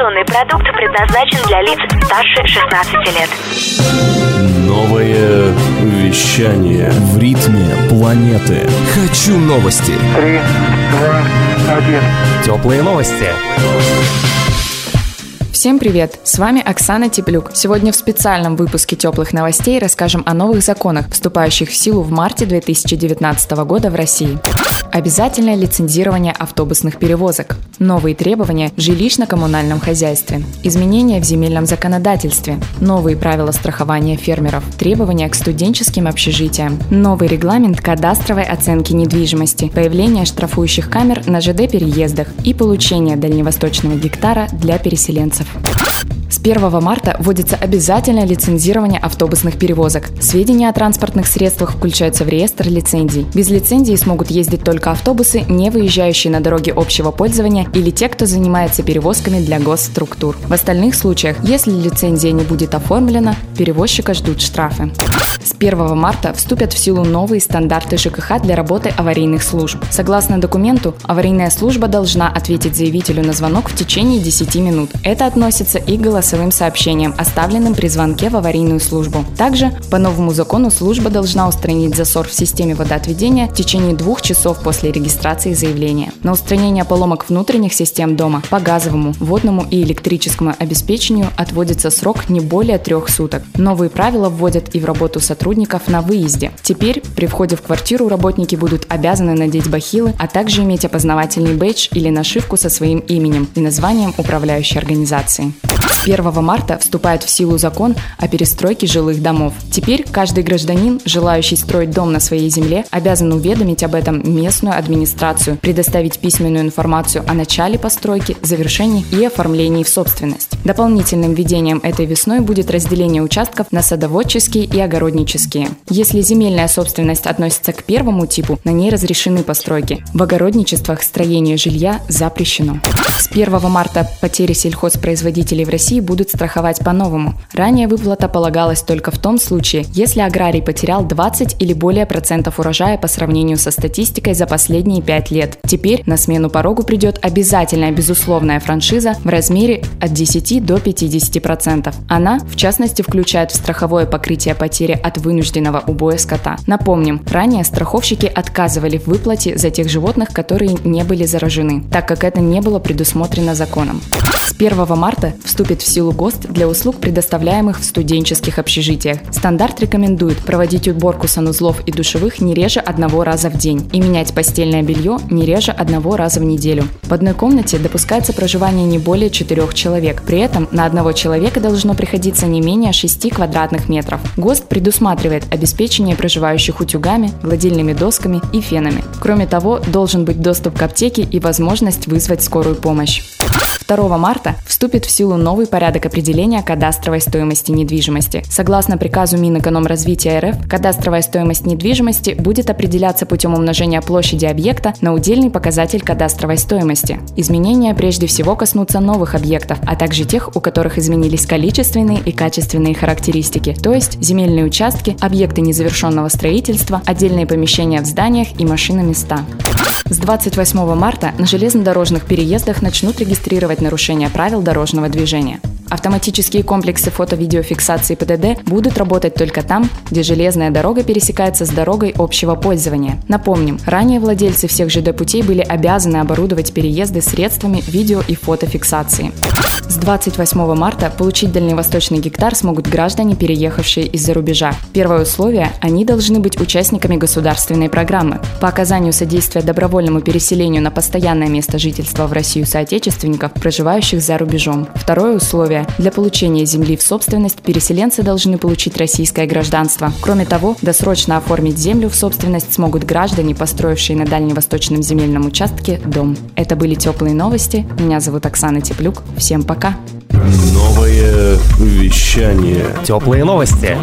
Информационный продукт предназначен для лиц старше 16 лет. Новое вещание в ритме планеты. Хочу новости. Три, два, один. Теплые новости. Всем привет! С вами Оксана Теплюк. Сегодня в специальном выпуске теплых новостей расскажем о новых законах, вступающих в силу в марте 2019 года в России. Обязательное лицензирование автобусных перевозок. Новые требования в жилищно-коммунальном хозяйстве. Изменения в земельном законодательстве. Новые правила страхования фермеров. Требования к студенческим общежитиям. Новый регламент кадастровой оценки недвижимости. Появление штрафующих камер на ЖД-переездах и получение дальневосточного гектара для переселенцев. С 1 марта вводится обязательное лицензирование автобусных перевозок. Сведения о транспортных средствах включаются в реестр лицензий. Без лицензии смогут ездить только автобусы, не выезжающие на дороге общего пользования или те, кто занимается перевозками для госструктур. В остальных случаях, если лицензия не будет оформлена, перевозчика ждут штрафы. С 1 марта вступят в силу новые стандарты ЖКХ для работы аварийных служб. Согласно документу, аварийная служба должна ответить заявителю на звонок в течение 10 минут. Это относится и к голосовым сообщениям, оставленным при звонке в аварийную службу. Также, по новому закону, служба должна устранить засор в системе водоотведения в течение двух часов после регистрации заявления. На устранение поломок внутренних систем дома по газовому, водному и электрическому обеспечению отводится срок не более трех суток. Новые правила вводят и в работу сотрудников на выезде. Теперь при входе в квартиру работники будут обязаны надеть бахилы, а также иметь опознавательный бейдж или нашивку со своим именем и названием управляющей организации. Sim. 1 марта вступает в силу закон о перестройке жилых домов. Теперь каждый гражданин, желающий строить дом на своей земле, обязан уведомить об этом местную администрацию, предоставить письменную информацию о начале постройки, завершении и оформлении в собственность. Дополнительным введением этой весной будет разделение участков на садоводческие и огороднические. Если земельная собственность относится к первому типу, на ней разрешены постройки. В огородничествах строение жилья запрещено. С 1 марта потери сельхозпроизводителей в России будут страховать по-новому. Ранее выплата полагалась только в том случае, если аграрий потерял 20 или более процентов урожая по сравнению со статистикой за последние 5 лет. Теперь на смену порогу придет обязательная безусловная франшиза в размере от 10 до 50 процентов. Она, в частности, включает в страховое покрытие потери от вынужденного убоя скота. Напомним, ранее страховщики отказывали в выплате за тех животных, которые не были заражены, так как это не было предусмотрено законом. С 1 марта вступит в силу ГОСТ для услуг, предоставляемых в студенческих общежитиях. Стандарт рекомендует проводить уборку санузлов и душевых не реже одного раза в день и менять постельное белье не реже одного раза в неделю. В одной комнате допускается проживание не более четырех человек. При этом на одного человека должно приходиться не менее 6 квадратных метров. ГОСТ предусматривает обеспечение проживающих утюгами, гладильными досками и фенами. Кроме того, должен быть доступ к аптеке и возможность вызвать скорую помощь. 2 марта вступит в силу новый порядок определения кадастровой стоимости недвижимости. Согласно приказу Минэкономразвития РФ, кадастровая стоимость недвижимости будет определяться путем умножения площади объекта на удельный показатель кадастровой стоимости. Изменения прежде всего коснутся новых объектов, а также тех, у которых изменились количественные и качественные характеристики, то есть земельные участки, объекты незавершенного строительства, отдельные помещения в зданиях и машиноместа. С 28 марта на железнодорожных переездах начнут регистрировать нарушения правил дорожного движения. Автоматические комплексы фото-видеофиксации ПДД будут работать только там, где железная дорога пересекается с дорогой общего пользования. Напомним, ранее владельцы всех ЖД-путей были обязаны оборудовать переезды средствами видео и фотофиксации. С 28 марта получить дальневосточный гектар смогут граждане, переехавшие из-за рубежа. Первое условие – они должны быть участниками государственной программы. По оказанию содействия добровольному переселению на постоянное место жительства в Россию соотечественников, проживающих за рубежом. Второе условие – для получения земли в собственность переселенцы должны получить российское гражданство. Кроме того, досрочно оформить землю в собственность смогут граждане, построившие на дальневосточном земельном участке дом. Это были теплые новости. Меня зовут Оксана Теплюк. Всем пока! Новое вещание. Теплые новости.